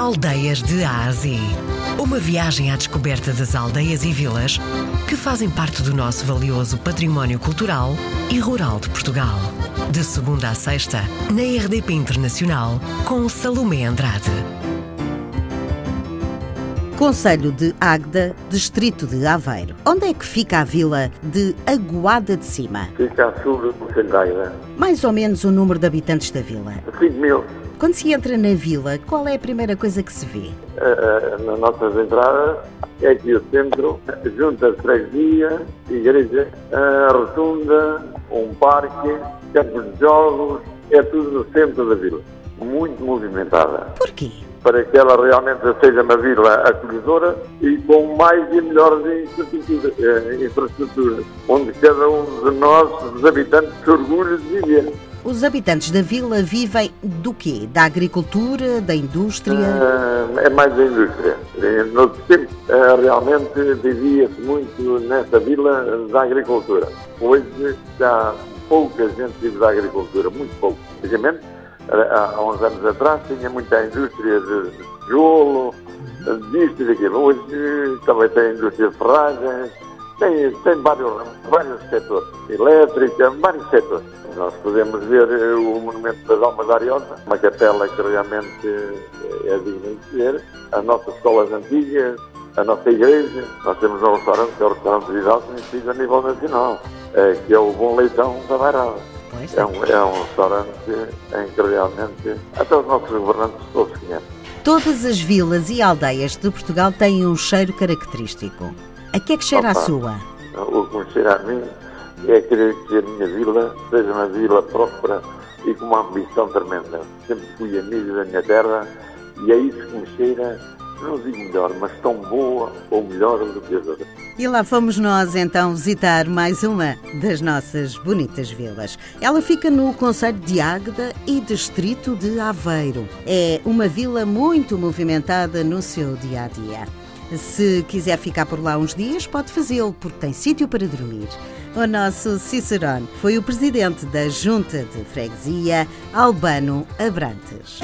Aldeias de Ásia. Uma viagem à descoberta das aldeias e vilas que fazem parte do nosso valioso património cultural e rural de Portugal. De segunda a sexta, na RDP Internacional, com Salomé Andrade. Conselho de Águeda, Distrito de Aveiro. Onde é que fica a vila de Aguada de Cima? Fica a sul do Conselho de Águeda. Mais ou menos o número de habitantes da vila. 5 mil. Quando se entra na vila, qual é a primeira coisa que se vê? Uh, uh, nas nossas entradas é aqui o centro, junta freguesia, igreja, a rotunda, um parque, campos de jogos, é tudo no centro da vila. Muito movimentada. Porquê? Para que ela realmente seja uma vila acolhedora e com mais e melhores infraestruturas, eh, onde cada um de nós, os habitantes, se orgulha de viver. Os habitantes da vila vivem do quê? Da agricultura, da indústria? Uh, é mais da indústria. No tempo, realmente vivia-se muito nessa vila da agricultura. Hoje já pouca gente vive da agricultura, muito pouco. Antigamente, há uns anos atrás, tinha muita indústria de tijolo, disto e daquilo. Hoje também tem indústria de ferragens, tem, tem vários, vários setores, elétrica, vários setores. Nós podemos ver eh, o Monumento das Almas da Ariosa, uma capela que realmente eh, é digna de ver, as nossas escolas antigas, a nossa igreja, nós temos um restaurante, que é o restaurante Vidal, conhecido a nível nacional, eh, que é o Bom Leitão da Bairrada. É um, é um restaurante em que realmente até os nossos governantes todos conhecem. Todas as vilas e aldeias de Portugal têm um cheiro característico. A que é que cheira Opa, a sua? O que me cheira a mim é querer que a minha vila seja uma vila próspera e com uma ambição tremenda. Sempre fui amigo da minha terra e é isso que me cheira, não digo melhor, mas tão boa ou melhor do que as outras. E lá fomos nós então visitar mais uma das nossas bonitas vilas. Ela fica no Conselho de Águeda e Distrito de Aveiro. É uma vila muito movimentada no seu dia a dia. Se quiser ficar por lá uns dias, pode fazê-lo, porque tem sítio para dormir. O nosso Cicerone foi o presidente da Junta de Freguesia, Albano Abrantes.